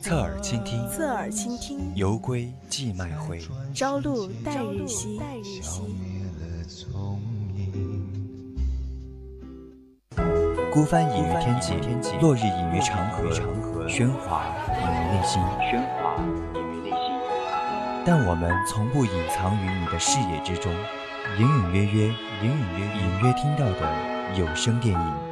侧耳倾听，侧耳倾听。犹归寄麦回，朝露待日晞。孤帆隐于天际，落日隐于长河，喧哗隐于内心。但我们从不隐藏于你的视野之中，隐隐约约，隐隐约隐约听到的有声电影。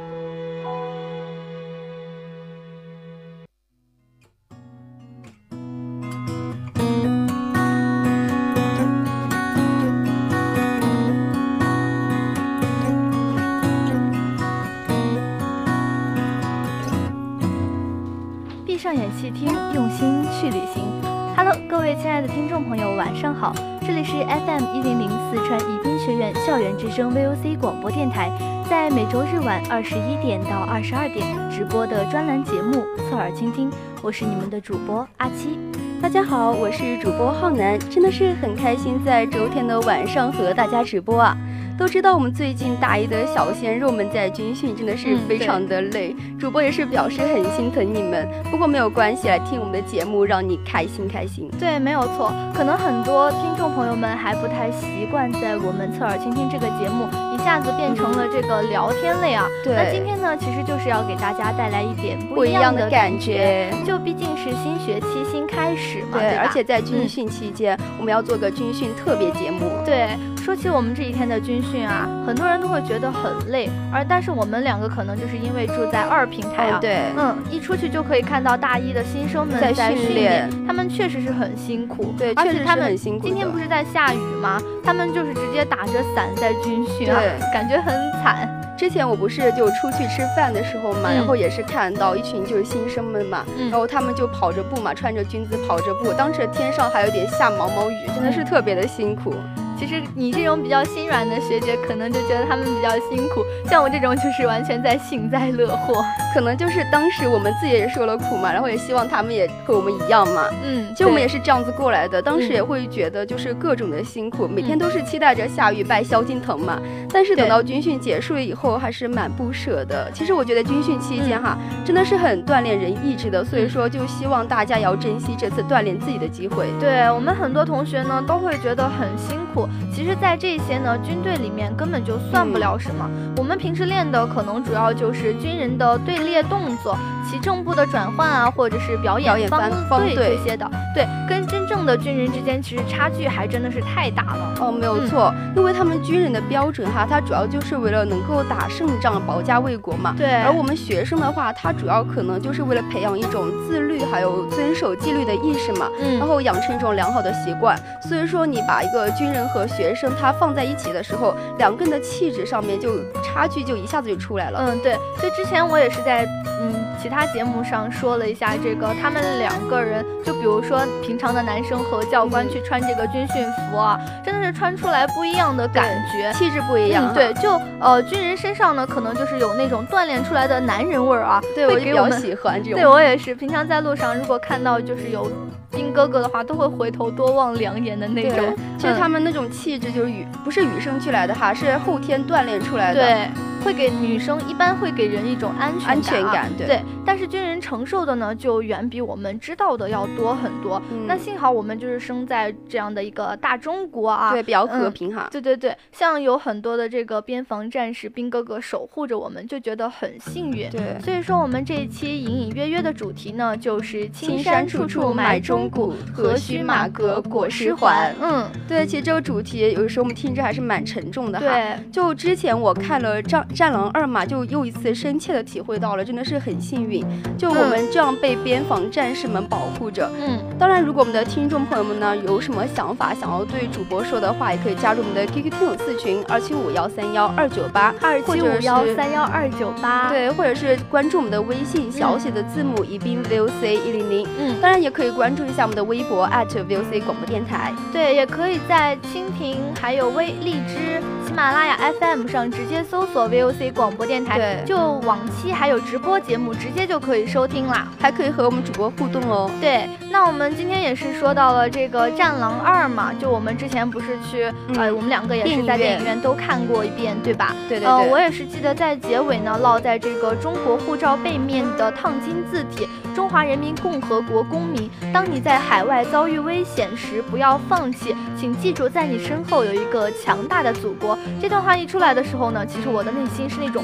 各位亲爱的听众朋友，晚上好，这里是 FM 一零零四川宜宾学院校园之声 VOC 广播电台，在每周日晚二十一点到二十二点直播的专栏节目《侧耳倾听》，我是你们的主播阿七。大家好，我是主播浩南，真的是很开心在周天的晚上和大家直播啊。都知道我们最近大一的小鲜肉们在军训真的是非常的累，主播也是表示很心疼你们。不过没有关系，来听我们的节目让你开心开心。对，没有错。可能很多听众朋友们还不太习惯在我们侧耳倾听这个节目一下子变成了这个聊天类啊。对。那今天呢，其实就是要给大家带来一点不一样的感觉。就毕竟是新学期新开始嘛，对而且在军训期间，我们要做个军训特别节目。对。说起我们这几天的军训啊，很多人都会觉得很累，而但是我们两个可能就是因为住在二平台啊，对，嗯，一出去就可以看到大一的新生们在训练，他们确实是很辛苦，对，而且他们很辛苦。今天不是在下雨吗？他们就是直接打着伞在军训啊，感觉很惨。之前我不是就出去吃饭的时候嘛，然后也是看到一群就是新生们嘛，然后他们就跑着步嘛，穿着军姿跑着步，当时天上还有点下毛毛雨，真的是特别的辛苦。其实你这种比较心软的学姐，可能就觉得他们比较辛苦，像我这种就是完全在幸灾乐祸。可能就是当时我们自己也受了苦嘛，然后也希望他们也和我们一样嘛。嗯，其实我们也是这样子过来的，当时也会觉得就是各种的辛苦，每天都是期待着下雨拜萧敬腾嘛。但是等到军训结束了以后，还是蛮不舍的。其实我觉得军训期间哈，真的是很锻炼人意志的，所以说就希望大家也要珍惜这次锻炼自己的机会。对我们很多同学呢，都会觉得很辛苦。其实，在这些呢，军队里面根本就算不了什么。我们平时练的可能主要就是军人的队列动作、其正步的转换啊，或者是表演方队这些的。对，跟的军人之间其实差距还真的是太大了。哦，没有错，因为他们军人的标准哈，他主要就是为了能够打胜仗、保家卫国嘛。对。而我们学生的话，他主要可能就是为了培养一种自律还有遵守纪律的意识嘛。嗯。然后养成一种良好的习惯。所以说，你把一个军人和学生他放在一起的时候，两个人的气质上面就差距就一下子就出来了。嗯，对。所以之前我也是在嗯其他节目上说了一下这个，他们两个人，就比如说平常的男生和教官去穿这个军训服啊，真的是穿出来不一样的感觉，气质不一样。对，就呃军人身上呢，可能就是有那种锻炼出来的男人味儿啊。对，我比较喜欢这种。对我也是，平常在路上如果看到就是有兵哥哥的话，都会回头多望两眼的那种。其实他们那种气质就是与不是与生俱来的哈，是后天锻炼出来的。对。会给女生一般会给人一种安全安全感，对。但是军人承受的呢，就远比我们知道的要多很多。那幸好我们就是生在这样的一个大中国啊，对，比较和平哈。对对对，像有很多的这个边防战士兵哥哥守护着我们，就觉得很幸运。对，所以说我们这一期隐隐约约的主题呢，就是青山处处埋忠骨，何须马革裹尸还。嗯，对，其实这个主题有的时候我们听着还是蛮沉重的哈。对，就之前我看了《战战狼二》嘛，就又一次深切的体会到了，真的是很幸运，就我们这样被边防战士们保护着。嗯，当然，如果我们的听众朋友们呢有什么想法，想要对主播说的话，也可以加入我们的 QQ 听友四群二七五幺三幺二九八二七五幺三幺二九八，对，或者是关注我们的微信小写的字母宜宾 VOC 一零零。嗯，当然也可以关注一下我们的微博 @VOC 广播电台。对，也可以在蜻蜓、还有微荔枝、喜马拉雅 FM 上直接搜索 VOC 广播电台，对，就往期还有直播节目，直接就可以收听啦，还可以和我们主播互动哦。对，那我们今天也是说到了这个《战狼二》嘛，就我们之前不是去，呃，我们两个也是在电影院都看过一遍，对吧？对对对。呃，我也是记得在结尾呢，落在这个中国护照背面的烫金字体：“中华人民共和国公民，当你在海外遭遇危险时，不要放弃，请记住，在你身后有一个强大的祖国。”这段话一出来的时候呢，其实我的内心是那种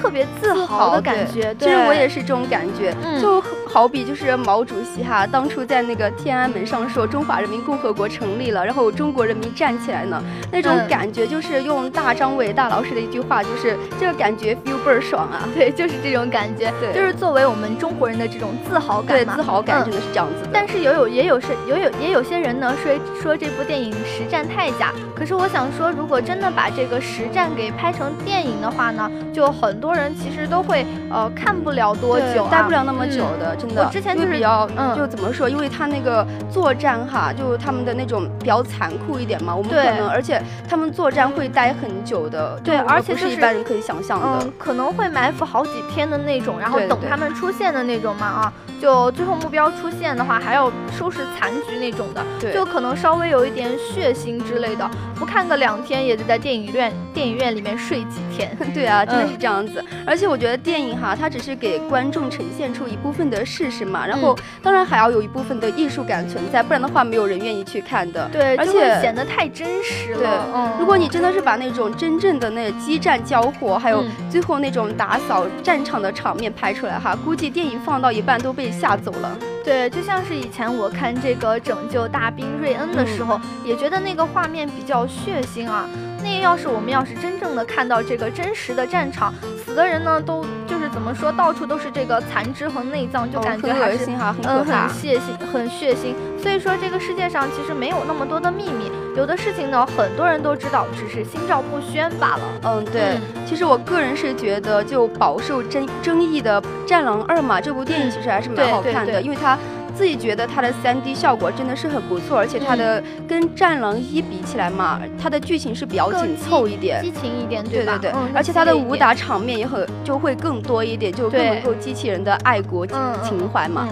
特别自豪的感觉。其实我也是这种感觉，就好比就是毛主席哈，当初在那个天安门上说“中华人民共和国成立了”，然后中国人民站起来呢，那种感觉就是用大张伟大老师的一句话，就是这个感觉 feel 倍儿爽啊！对，就是这种感觉，对，就是作为我们中国人的这种自豪感对，自豪感真的是这样子的。但是也有也有是也有也有些人呢说说这部电影实战太假，可是我想说，如果真的把这个实战给拍成电影的话呢，就很多人其实都会呃看不了多久，待不了那么久的，真的。我之前就是比较，就怎么说，因为他那个作战哈，就他们的那种比较残酷一点嘛，我们可能，而且他们作战会待很久的，对，而且是一般人可以想象的，可能会埋伏好几天的那种，然后等他们出现的那种嘛啊，就最后目标出现的话，还要收拾残局那种的，对，就可能稍微有一点血腥之类的，不看个两天也得在电影院电影院里面睡几天，对啊，真的是这样子。而且我觉得电影哈，它只是给观众呈现出一部分的事实嘛，然后当然还要有一部分的艺术感存在，不然的话没有人愿意去看的。对，而且显得太真实了。对，嗯，如果你真的是把那种真正的那激战交火，还有最后那种打扫战场的场面拍出来哈，估计电影放到一半都被吓走了。对，就像是以前我看这个《拯救大兵瑞恩》的时候，也觉得那个画面比较血腥啊。那要是我们要是真正的看到这个真实的战场，死的人呢，都就是怎么说，到处都是这个残肢和内脏，就感觉很恶心哈，嗯，很血腥，很血腥。所以说，这个世界上其实没有那么多的秘密，有的事情呢，很多人都知道，只是心照不宣罢了。嗯，对。其实我个人是觉得，就饱受争争议的《战狼二》嘛，这部电影其实还是蛮好看的，因为它。自己觉得它的三 D 效果真的是很不错，而且它的跟《战狼一》比起来嘛，它的剧情是比较紧凑一点，激情一点，对对对，而且它的武打场面也很就会更多一点，就更能够激起人的爱国情怀嘛。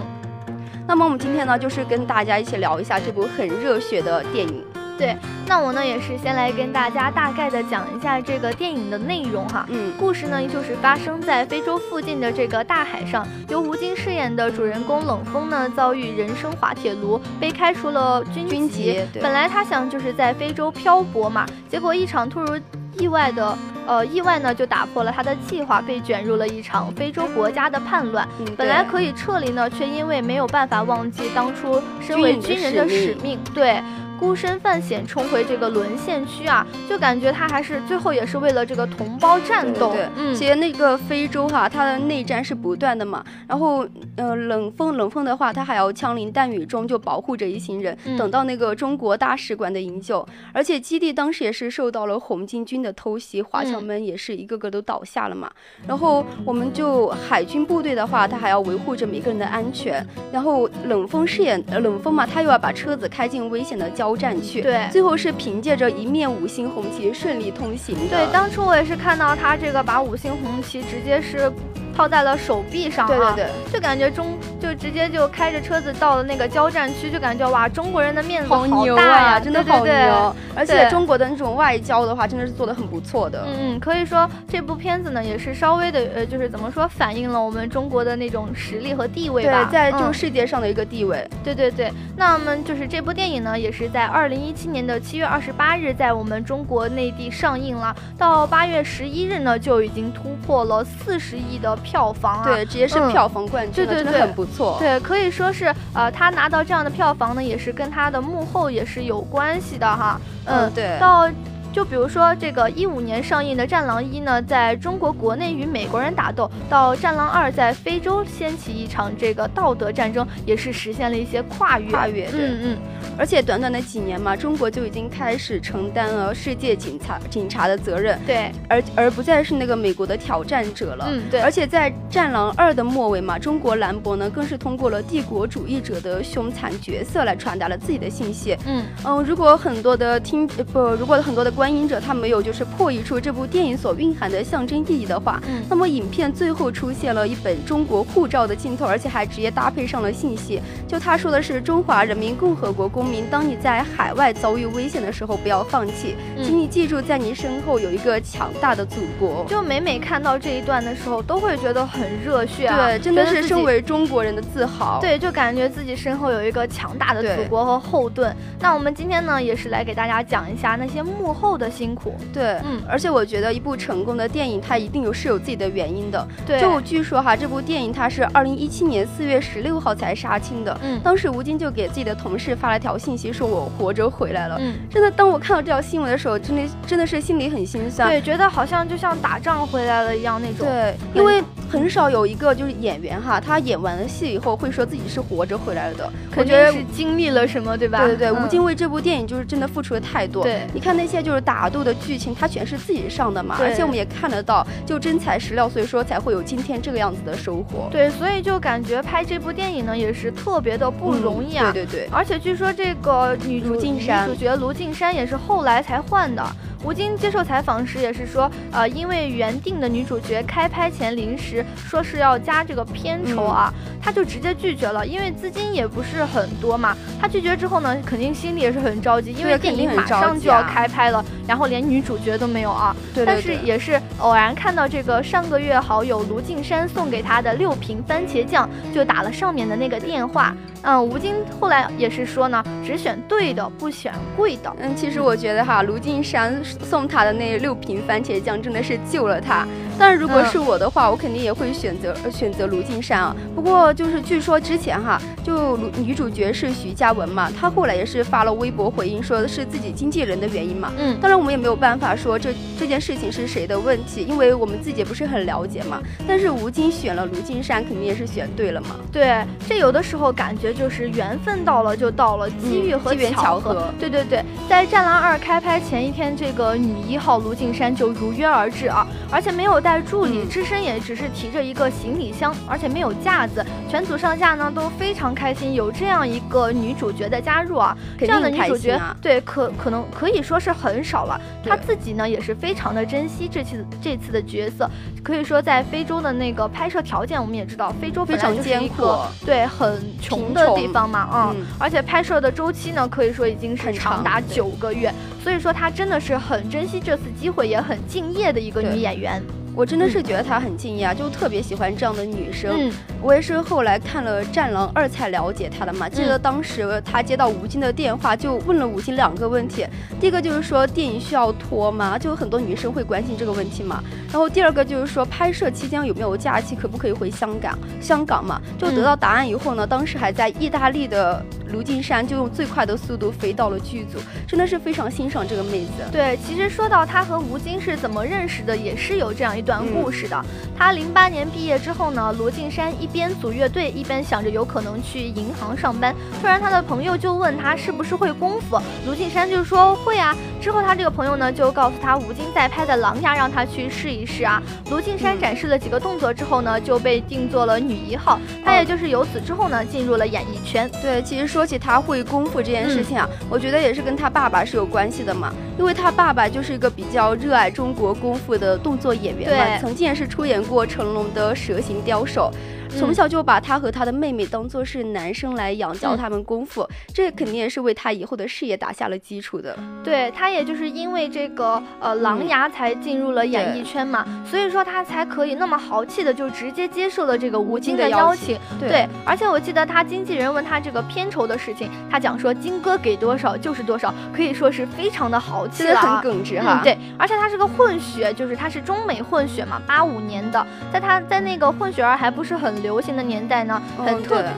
那么我们今天呢，就是跟大家一起聊一下这部很热血的电影。对，那我呢也是先来跟大家大概的讲一下这个电影的内容哈。嗯，故事呢就是发生在非洲附近的这个大海上，由吴京饰演的主人公冷锋呢遭遇人生滑铁卢，被开除了军籍。本来他想就是在非洲漂泊嘛，结果一场突如意外的呃意外呢就打破了他的计划，被卷入了一场非洲国家的叛乱。本来可以撤离呢，却因为没有办法忘记当初身为军人的使命，对。孤身犯险冲回这个沦陷区啊，就感觉他还是最后也是为了这个同胞战斗。对，嗯，其实那个非洲哈，它的内战是不断的嘛。然后，呃，冷风冷风的话，他还要枪林弹雨中就保护着一行人，等到那个中国大使馆的营救。而且基地当时也是受到了红巾军的偷袭，华侨们也是一个个都倒下了嘛。然后我们就海军部队的话，他还要维护着每个人的安全。然后冷风饰演冷风嘛，他又要把车子开进危险的交。交战去，对，最后是凭借着一面五星红旗顺利通行。对，当初我也是看到他这个把五星红旗直接是。套在了手臂上，对对对，就感觉中就直接就开着车子到了那个交战区，就感觉哇，中国人的面子好牛啊，真的好牛！而且中国的那种外交的话，真的是做的很不错的。嗯嗯，可以说这部片子呢，也是稍微的呃，就是怎么说，反映了我们中国的那种实力和地位吧，在这个世界上的一个地位。对对对，那我们就是这部电影呢，也是在二零一七年的七月二十八日在我们中国内地上映了，到八月十一日呢，就已经突破了四十亿的票房啊。对。直接是票房冠军，真的很不错。对，可以说是，呃，他拿到这样的票房呢，也是跟他的幕后也是有关系的哈。嗯，对。到就比如说这个一五年上映的《战狼一》呢，在中国国内与美国人打斗，到《战狼二》在非洲掀起一场这个道德战争，也是实现了一些跨越。跨越，嗯嗯。而且短短的几年嘛，中国就已经开始承担了世界警察警察的责任，对，而而不再是那个美国的挑战者了。嗯，对。而且在《战狼二》的末尾嘛，中国兰博呢更是通过了帝国主义者的凶残角色来传达了自己的信息。嗯嗯，如果很多的听不，如果很多的观影者他没有就是破译出这部电影所蕴含的象征意义的话，嗯，那么影片最后出现了一本中国护照的镜头，而且还直接搭配上了信息，就他说的是中华人民共和国公民，当你在海外遭遇危险的时候，不要放弃，请你记住，在你身后有一个强大的祖国。就每每看到这一段的时候，都会觉得很热血啊！对，真的是身为中国人的自豪。对，就感觉自己身后有一个强大的祖国和后盾。那我们今天呢，也是来给大家讲一下那些幕后的辛苦。对，嗯，而且我觉得一部成功的电影，它一定有是有自己的原因的。对，就据说哈，这部电影它是二零一七年四月十六号才杀青的。嗯，当时吴京就给自己的同事发了条信息，说我活着回来了。嗯，真的，当我看到这条新闻的时候，真的真的是心里很心酸。对，觉得好像就像打仗回来了一样那种。对，因为很少有一个就是演员哈，他演完了戏以后会说自己是活着回来了的。我觉得是经历了什么，对吧？对对对，吴京为这部电影就是真的付出了太多。对，你看那些就是打斗的剧情，他全是自己上的嘛，而且我们也看得到，就真材实料，所以说才会有今天这个样子的收获。对，所以就感觉拍这部电影呢，也是特别的不容易啊。对对对，而且据说这个女主女主角卢靖姗也是后来才换的。吴京接受采访时也是说，呃，因为原定的女主角开拍前临时说是要加这个片酬啊，他就直接拒绝了，因为资金也不是很多嘛。他拒绝之后呢，肯定心里也是很着急，因为电影马上就要开拍了，然后连女主角都没有啊。对但是也是偶然看到这个上个月好友卢靖姗送给他的六瓶番茄酱，就打了上面的那个电话。嗯，吴京后来也是说呢，只选对的，不选贵的。嗯，其实我觉得哈，卢靖姗送他的那六瓶番茄酱真的是救了他。但是如果是我的话，我肯定也会选择选择卢靖姗啊。不过就是据说之前哈，就女主角是徐嘉雯嘛，她后来也是发了微博回应，说是自己经纪人的原因嘛。嗯，当然我们也没有办法说这这件事情是谁的问题，因为我们自己也不是很了解嘛。但是吴京选了卢靖姗，肯定也是选对了嘛。对，这有的时候感觉就是缘分到了就到了，机遇和巧合。对对对，在《战狼二》开拍前一天，这个女一号卢靖姗就如约而至啊，而且没有带助理，只身也只是提着一个行李箱，而且没有架子。全组上下呢都非常开心，有这样一个女主角的加入啊，这样的女主角对可可能可以说是很少了。她自己呢也是非常的珍惜这次这次的角色，可以说在非洲的那个拍摄条件，我们也知道非洲非常艰苦，对很穷的地方嘛，嗯，而且拍摄的周期呢可以说已经是长达九个月，所以说她真的是很珍惜这次机会，也很敬业的一个女演员。我真的是觉得她很敬业啊，就特别喜欢这样的女生。嗯，我也是后来看了《战狼二》才了解她的嘛。记得当时她接到吴京的电话，就问了吴京两个问题。第一个就是说电影需要拖吗？就很多女生会关心这个问题嘛。然后第二个就是说拍摄期间有没有假期，可不可以回香港？香港嘛，就得到答案以后呢，当时还在意大利的卢靖姗就用最快的速度飞到了剧组，真的是非常欣赏这个妹子。对，其实说到她和吴京是怎么认识的，也是有这样一。段故事的，她零八年毕业之后呢，卢靖姗一边组乐队，一边想着有可能去银行上班。突然，她的朋友就问她是不是会功夫，卢靖姗就说会啊。之后，她这个朋友呢就告诉她吴京在拍的《狼牙》，让她去试一试啊。卢靖姗展示了几个动作之后呢，就被定做了女一号。她也就是由此之后呢，进入了演艺圈。对，其实说起他会功夫这件事情啊，我觉得也是跟他爸爸是有关系的嘛，因为他爸爸就是一个比较热爱中国功夫的动作演员。嘛，曾经也是出演过成龙的蛇形刁手。从小就把他和他的妹妹当做是男生来养，教他们功夫，这肯定也是为他以后的事业打下了基础的。对他，也就是因为这个呃狼牙才进入了演艺圈嘛，所以说他才可以那么豪气的就直接接受了这个吴京的邀请。对，而且我记得他经纪人问他这个片酬的事情，他讲说金哥给多少就是多少，可以说是非常的豪气了，很耿直哈。对，而且他是个混血，就是他是中美混血嘛，八五年的，在他在那个混血儿还不是很。流行的年代呢，很特别。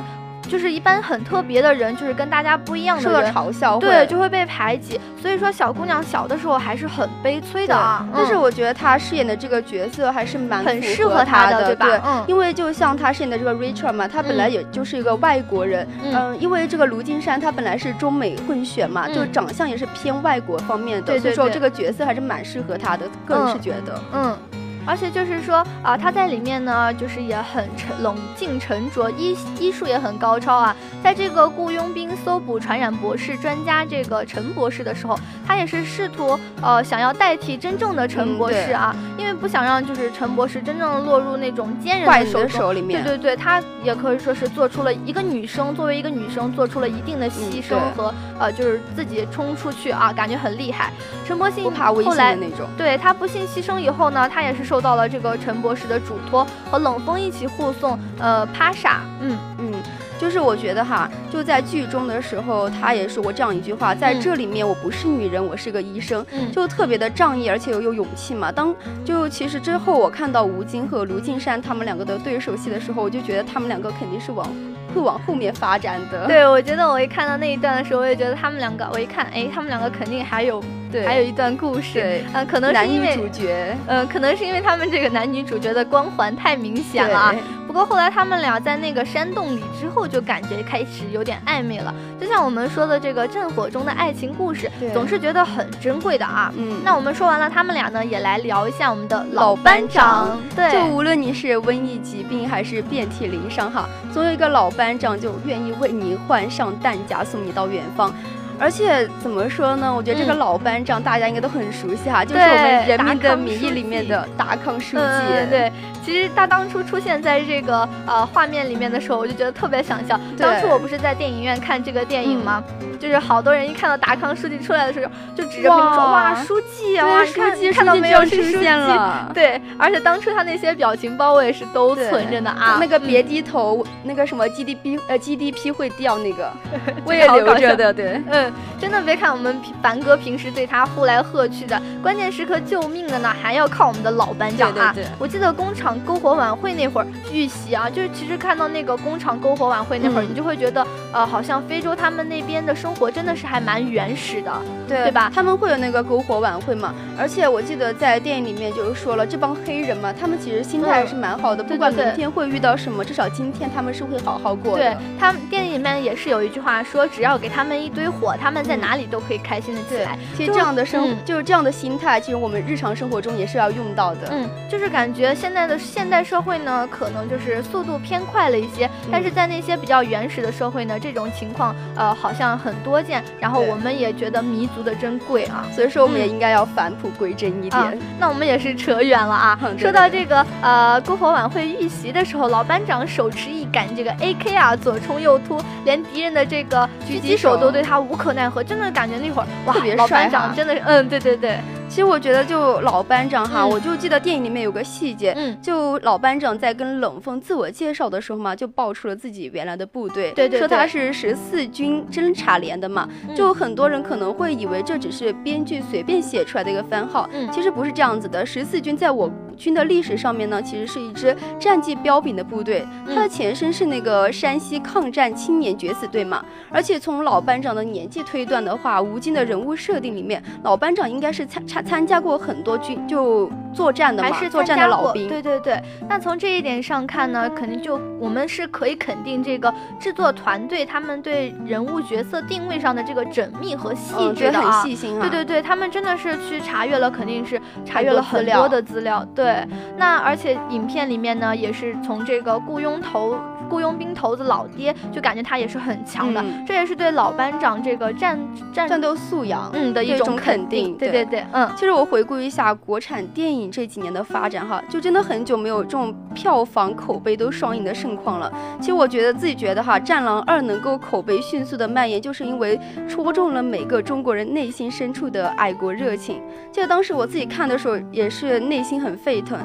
就是一般很特别的人，就是跟大家不一样的人，嘲笑，对，就会被排挤。所以说，小姑娘小的时候还是很悲催的啊。但是我觉得她饰演的这个角色还是蛮很适合她的，对吧？嗯，因为就像她饰演的这个 Rachel 嘛，她本来也就是一个外国人，嗯，因为这个卢金山他本来是中美混血嘛，就长相也是偏外国方面的，所以说这个角色还是蛮适合她的，个人是觉得，嗯。而且就是说啊，他在里面呢，就是也很沉冷静沉着，医医术也很高超啊。在这个雇佣兵搜捕传染博士专家这个陈博士的时候，他也是试图呃想要代替真正的陈博士啊，因为不想让就是陈博士真正落入那种奸人的手里面。对对对，他也可以说是做出了一个女生作为一个女生做出了一定的牺牲和呃就是自己冲出去啊，感觉很厉害。陈博信后来对他不幸牺牲以后呢，他也是受。受到了这个陈博士的嘱托，和冷风一起护送呃帕莎。嗯嗯，就是我觉得哈，就在剧中的时候，他也说过这样一句话，在这里面我不是女人，我是个医生，就特别的仗义，而且又有勇气嘛。当就其实之后我看到吴京和卢靖姗他们两个的对手戏的时候，我就觉得他们两个肯定是往。会往后面发展的。对，我觉得我一看到那一段的时候，我也觉得他们两个，我一看，哎，他们两个肯定还有，对，还有一段故事。对，嗯，可能是因为主角，嗯，可能是因为他们这个男女主角的光环太明显了。不过后来他们俩在那个山洞里之后，就感觉开始有点暧昧了。就像我们说的这个战火中的爱情故事，总是觉得很珍贵的啊。嗯，那我们说完了他们俩呢，也来聊一下我们的老班长。对，就无论你是瘟疫疾病还是遍体鳞伤哈，总有一个老班长就愿意为你换上担甲，送你到远方。而且怎么说呢？我觉得这个老班长大家应该都很熟悉哈，就是我们《人民的名义》里面的达康书记。对，其实他当初出现在这个呃画面里面的时候，我就觉得特别想笑。当初我不是在电影院看这个电影吗？就是好多人一看到达康书记出来的时候，就指着屏幕说：“哇，书记啊！书记看到没有？出现了。”对，而且当初他那些表情包我也是都存着呢啊。那个别低头，那个什么 GDP 呃 GDP 会掉那个，我也留着的。对，嗯。真的别看我们凡哥平时对他呼来喝去的，关键时刻救命的呢，还要靠我们的老班长啊！我记得工厂篝火晚会那会儿预习啊，就是其实看到那个工厂篝火晚会那会儿，你就会觉得，呃，好像非洲他们那边的生活真的是还蛮原始的，对对吧？他们会有那个篝火晚会嘛？而且我记得在电影里面就是说了，这帮黑人嘛，他们其实心态还是蛮好的，不管明天会遇到什么，至少今天他们是会好好过的。对他们电影里面也是有一句话说，只要给他们一堆火，他们在哪里都可以开心的起来。其实这样的生就是这样的心态，其实我们日常生活中也是要用到的。嗯，就是感觉现在的现代社会呢，可能就是速度偏快了一些，但是在那些比较原始的社会呢，这种情况呃好像很多见，然后我们也觉得弥足的珍贵啊。所以说我们也应该要返璞归真一点。那我们也是扯远了啊。说到这个呃篝火晚会遇袭的时候，老班长手持一杆这个 AK 啊，左冲右突，连敌人的这个狙击手都对他无可奈何，真的感觉那会儿哇，老班长。真的是嗯，对对对。其实我觉得，就老班长哈，我就记得电影里面有个细节，嗯，就老班长在跟冷风自我介绍的时候嘛，就爆出了自己原来的部队，对对对，说他是十四军侦察连的嘛，就很多人可能会以为这只是编剧随便写出来的一个番号，嗯，其实不是这样子的。十四军在我军的历史上面呢，其实是一支战绩彪炳的部队，它的前身是那个山西抗战青年决死队嘛，而且从老班长的年纪推断的话，吴京的人物设定里面，老班长应该是参参。参加过很多军就作战的嘛，还是作战的老兵。对对对，那从这一点上看呢，肯定就我们是可以肯定这个制作团队他们对人物角色定位上的这个缜密和细致的啊。细心啊。对对对，他们真的是去查阅了，肯定是查阅了很多的资料。对，那而且影片里面呢，也是从这个雇佣头。雇佣兵头子老爹就感觉他也是很强的，这也是对老班长这个战战战斗素养嗯的一种肯定。对对对，嗯，其实我回顾一下国产电影这几年的发展哈，就真的很久没有这种票房口碑都双赢的盛况了。其实我觉得自己觉得哈，《战狼二》能够口碑迅速的蔓延，就是因为戳中了每个中国人内心深处的爱国热情。记得当时我自己看的时候，也是内心很沸腾。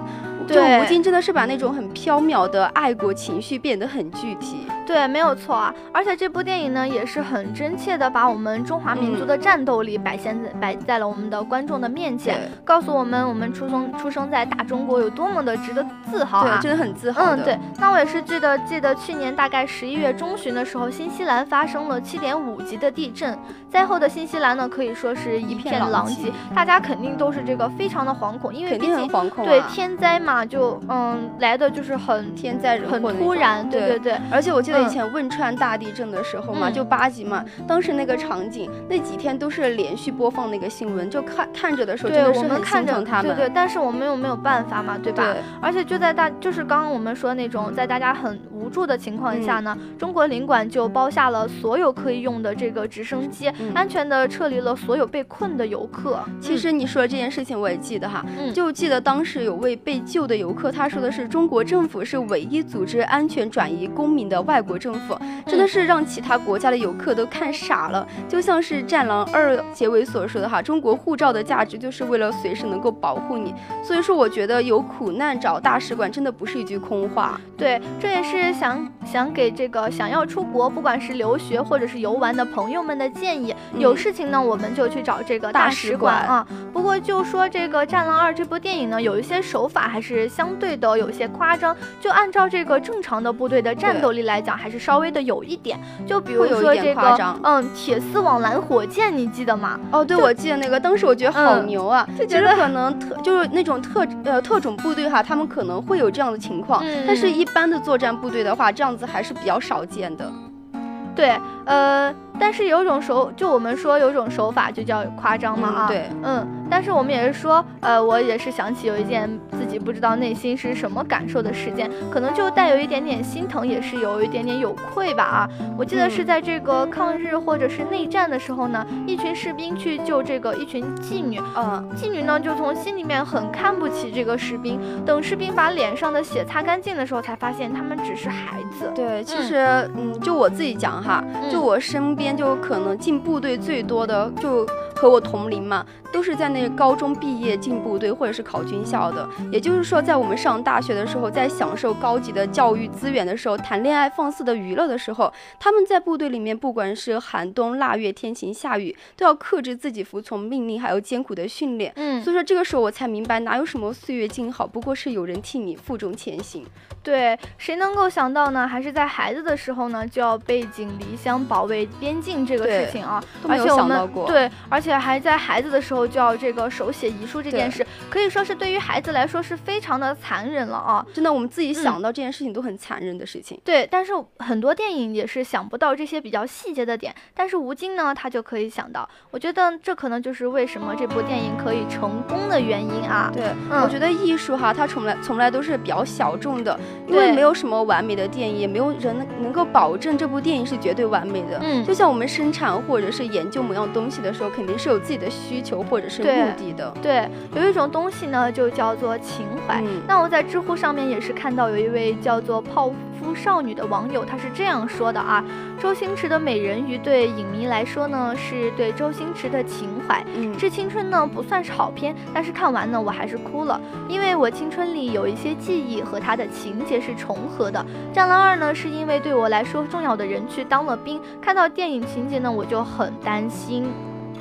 就吴京真的是把那种很飘渺的爱国情绪变得很具体。对，没有错啊。而且这部电影呢，也是很真切的把我们中华民族的战斗力摆现在摆在了我们的观众的面前，告诉我们我们出生出生在大中国有多么的值得自豪啊！真的很自豪。嗯，对。那我也是记得记得去年大概十一月中旬的时候，新西兰发生了七点五级的地震，灾后的新西兰呢可以说是一片狼藉，大家肯定都是这个非常的惶恐，因为毕竟对天灾嘛，就嗯来的就是很天灾人祸很突然，对对对。而且我记得以前汶川大地震的时候嘛，就八级嘛，当时那个场景那几天都是连续播放那个新闻，就看看着的时候真的是很心疼他们。对对，但是我们又没有办法嘛，对吧？对。而且就在大，就是刚刚我们说那种在大家很无助的情况下呢，中国领馆就包下了所有可以用的这个直升机，安全的撤离了所有被困的游客。其实你说这件事情我也记得哈，就记得当时有位被救的游客，他说的是中国政府是唯一组织安全转移公民的外国政府，真的是让其他国家的游客都看傻了。就像是《战狼二》结尾所说的哈，中国护照的价值就是为了随时能够保护你。所以说，我觉得有苦难找大使馆真的不是一句空话。对，这也是想想给这个想要出国，不管是留学或者是游玩的朋友们的建议。有事情呢，我们就去找这个大使馆啊。不过就说这个《战狼二》这部电影呢，有一些手法还是相对的有些夸张。就按照这个正常的部队的战斗力来讲，还是稍微的有一点。就比如说这个，嗯，铁丝网拦火箭，你记得吗？哦，对，我记得那个，当时我觉得好牛啊，就觉得可能特就是那种特呃特种部队哈，他们可能会有这样的情况，但是一般的作战部队的话，这样子还是比较少见的。对，呃。但是有种手，就我们说有种手法就叫夸张嘛啊，对，嗯，但是我们也是说，呃，我也是想起有一件自己不知道内心是什么感受的事件，可能就带有一点点心疼，也是有一点点有愧吧啊。我记得是在这个抗日或者是内战的时候呢，一群士兵去救这个一群妓女，嗯，妓女呢就从心里面很看不起这个士兵，等士兵把脸上的血擦干净的时候，才发现他们只是孩子。对，其实嗯，就我自己讲哈，就我身边。就可能进部队最多的，就和我同龄嘛。都是在那高中毕业进部队或者是考军校的，也就是说，在我们上大学的时候，在享受高级的教育资源的时候，谈恋爱放肆的娱乐的时候，他们在部队里面，不管是寒冬腊月天晴下雨，都要克制自己服从命令，还有艰苦的训练。嗯，所以说这个时候我才明白，哪有什么岁月静好，不过是有人替你负重前行。对，谁能够想到呢？还是在孩子的时候呢，就要背井离乡保卫边境这个事情啊，都没有想到过。对，而且还在孩子的时候。就要这个手写遗书这件事，可以说是对于孩子来说是非常的残忍了啊！真的，我们自己想到这件事情都很残忍的事情。对，但是很多电影也是想不到这些比较细节的点，但是吴京呢，他就可以想到。我觉得这可能就是为什么这部电影可以成功的原因啊！对，我觉得艺术哈，它从来从来都是比较小众的，因为没有什么完美的电影，也没有人能够保证这部电影是绝对完美的。嗯，就像我们生产或者是研究某样东西的时候，肯定是有自己的需求。或者是目的的，对，有一种东西呢，就叫做情怀。那我在知乎上面也是看到有一位叫做泡芙少女的网友，她是这样说的啊：周星驰的美人鱼对影迷来说呢，是对周星驰的情怀。嗯，致青春呢不算是好片，但是看完呢我还是哭了，因为我青春里有一些记忆和他的情节是重合的。战狼二呢，是因为对我来说重要的人去当了兵，看到电影情节呢，我就很担心。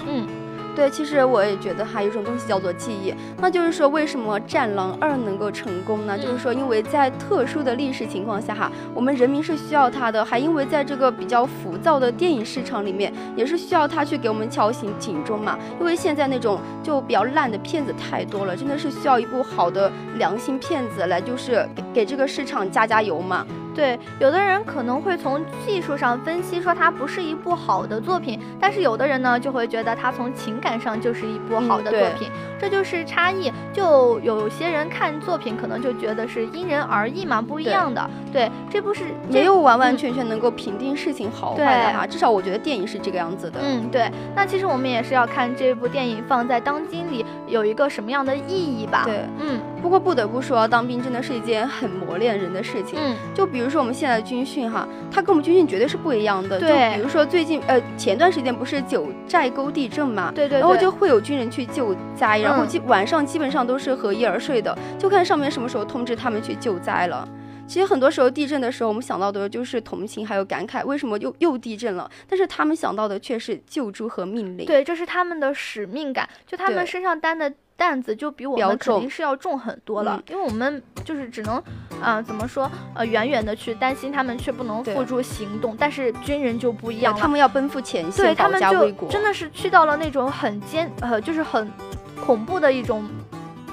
嗯。对，其实我也觉得哈，有一种东西叫做记忆，那就是说，为什么《战狼二》能够成功呢？就是说，因为在特殊的历史情况下哈，我们人民是需要它的，还因为在这个比较浮躁的电影市场里面，也是需要它去给我们敲醒警钟嘛。因为现在那种就比较烂的片子太多了，真的是需要一部好的良心片子来，就是给给这个市场加加油嘛。对，有的人可能会从技术上分析说它不是一部好的作品，但是有的人呢就会觉得它从情感上就是一部好的作品，这就是差异。就有些人看作品可能就觉得是因人而异嘛，不一样的。对，这不是没有完完全全能够评定事情好坏的哈，至少我觉得电影是这个样子的。嗯，对。那其实我们也是要看这部电影放在当今里有一个什么样的意义吧。对，嗯。不过不得不说，当兵真的是一件很磨练人的事情。嗯，就比如。说我们现在的军训哈，它跟我们军训绝对是不一样的。对，比如说最近呃前段时间不是九寨沟地震嘛，对对，然后就会有军人去救灾，然后基晚上基本上都是合衣而睡的，就看上面什么时候通知他们去救灾了。其实很多时候地震的时候，我们想到的就是同情还有感慨，为什么又又地震了？但是他们想到的却是救助和命令。对，这是他们的使命感，就他们身上担的。担子就比我们肯定是要重很多了，因为我们就是只能，啊，怎么说，呃，远远的去担心他们，却不能付诸行动。但是军人就不一样了，他们要奔赴前线，对他们就真的是去到了那种很艰，呃，就是很恐怖的一种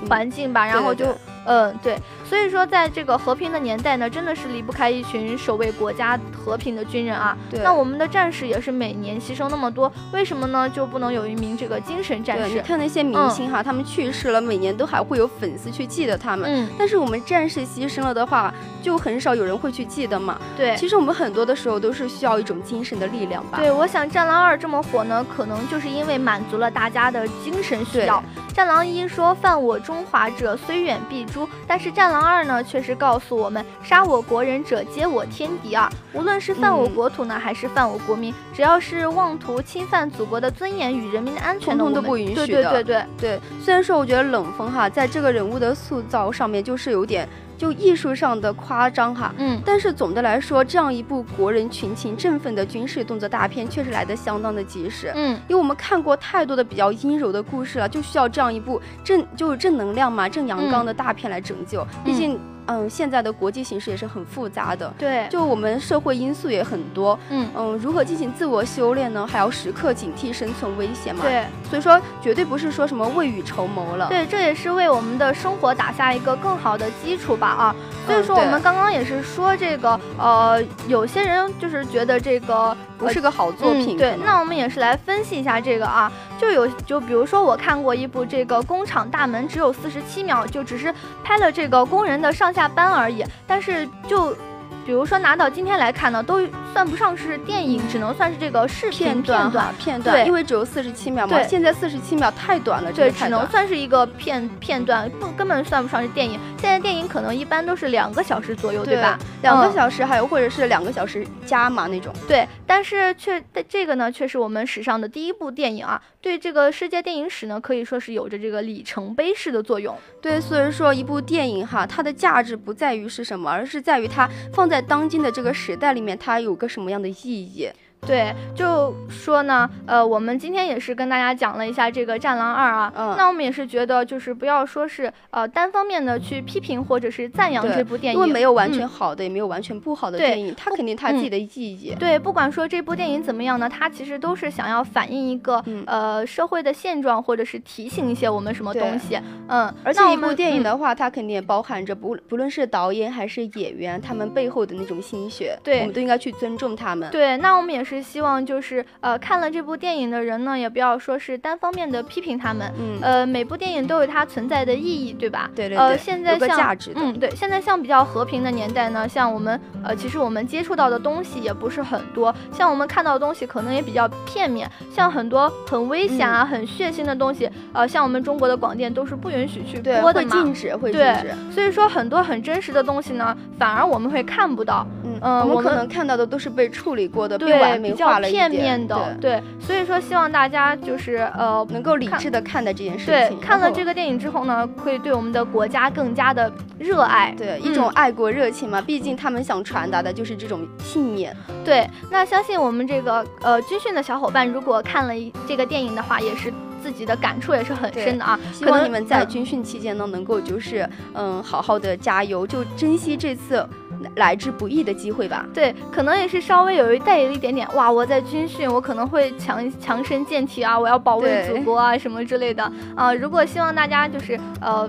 环境吧，然后就。嗯，对，所以说在这个和平的年代呢，真的是离不开一群守卫国家和平的军人啊。对，那我们的战士也是每年牺牲那么多，为什么呢？就不能有一名这个精神战士？你看那些明星哈，他们去世了，每年都还会有粉丝去记得他们。嗯，但是我们战士牺牲了的话，就很少有人会去记得嘛。对，其实我们很多的时候都是需要一种精神的力量吧。对，我想《战狼二》这么火呢，可能就是因为满足了大家的精神需要。《战狼一》说犯我中华者，虽远必诛，但是《战狼》。二呢，确实告诉我们，杀我国人者，皆我天敌啊！无论是犯我国土呢，还是犯我国民，只要是妄图侵犯祖国的尊严与人民的安全，通通都不允许的。对对对对对。虽然说，我觉得冷锋哈，在这个人物的塑造上面，就是有点。就艺术上的夸张哈，嗯，但是总的来说，这样一部国人群情振奋的军事动作大片，确实来得相当的及时，嗯，因为我们看过太多的比较阴柔的故事了，就需要这样一部正就是正能量嘛，正阳刚的大片来拯救，毕竟。嗯，现在的国际形势也是很复杂的，对，就我们社会因素也很多，嗯嗯，如何进行自我修炼呢？还要时刻警惕生存危险嘛，对，所以说绝对不是说什么未雨绸缪了，对，这也是为我们的生活打下一个更好的基础吧啊，所以说我们刚刚也是说这个，呃，有些人就是觉得这个。不是个好作品。对，那我们也是来分析一下这个啊，就有就比如说我看过一部这个工厂大门只有四十七秒，就只是拍了这个工人的上下班而已，但是就。比如说拿到今天来看呢，都算不上是电影，只能算是这个视频片段片段，对，因为只有四十七秒嘛。现在四十七秒太短了，对，只能算是一个片片段，不根本算不上是电影。现在电影可能一般都是两个小时左右，对吧？两个小时，还有或者是两个小时加嘛那种。对，但是却这个呢，却是我们史上的第一部电影啊，对这个世界电影史呢，可以说是有着这个里程碑式的作用。对，所以说一部电影哈，它的价值不在于是什么，而是在于它放。在当今的这个时代里面，它有个什么样的意义？对，就说呢，呃，我们今天也是跟大家讲了一下这个《战狼二》啊，嗯，那我们也是觉得，就是不要说是呃单方面的去批评或者是赞扬这部电影，因为没有完全好的，也没有完全不好的电影，它肯定它自己的意义。对，不管说这部电影怎么样呢，它其实都是想要反映一个呃社会的现状，或者是提醒一些我们什么东西。嗯，而且一部电影的话，它肯定也包含着不不论是导演还是演员，他们背后的那种心血，对，我们都应该去尊重他们。对，那我们也是。希望就是呃看了这部电影的人呢，也不要说是单方面的批评他们。嗯，呃，每部电影都有它存在的意义，对吧？对对对。呃，现在像嗯对，现在像比较和平的年代呢，像我们呃其实我们接触到的东西也不是很多，像我们看到的东西可能也比较片面，像很多很危险啊、很血腥的东西，呃，像我们中国的广电都是不允许去播的嘛。会禁止，会禁止。所以说很多很真实的东西呢，反而我们会看不到。嗯，我们可能看到的都是被处理过的，被完美化了片面的，对，所以说希望大家就是呃能够理智的看待这件事情。对，看了这个电影之后呢，会对我们的国家更加的热爱，对，一种爱国热情嘛。毕竟他们想传达的就是这种信念。对，那相信我们这个呃军训的小伙伴，如果看了这个电影的话，也是自己的感触也是很深的啊。希望你们在军训期间呢，能够就是嗯好好的加油，就珍惜这次。来之不易的机会吧，对，可能也是稍微有一带有一点点哇，我在军训，我可能会强强身健体啊，我要保卫祖国啊什么之类的啊。如果希望大家就是呃。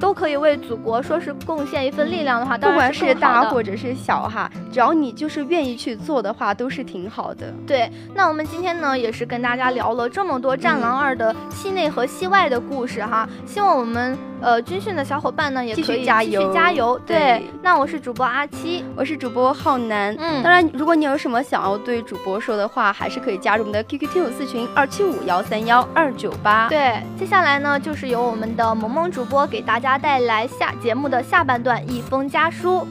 都可以为祖国说是贡献一份力量的话，不管是大或者是小哈，只要你就是愿意去做的话，都是挺好的。对，那我们今天呢也是跟大家聊了这么多《战狼二》的戏内和戏外的故事哈，希望我们呃军训的小伙伴呢也可以加油加油。对，那我是主播阿七，我是主播浩南。嗯，当然，如果你有什么想要对主播说的话，还是可以加入我们的 QQ 听友四群二七五幺三幺二九八。对，接下来呢就是由我们的萌萌主播给大家。带来下节目的下半段，一封家书。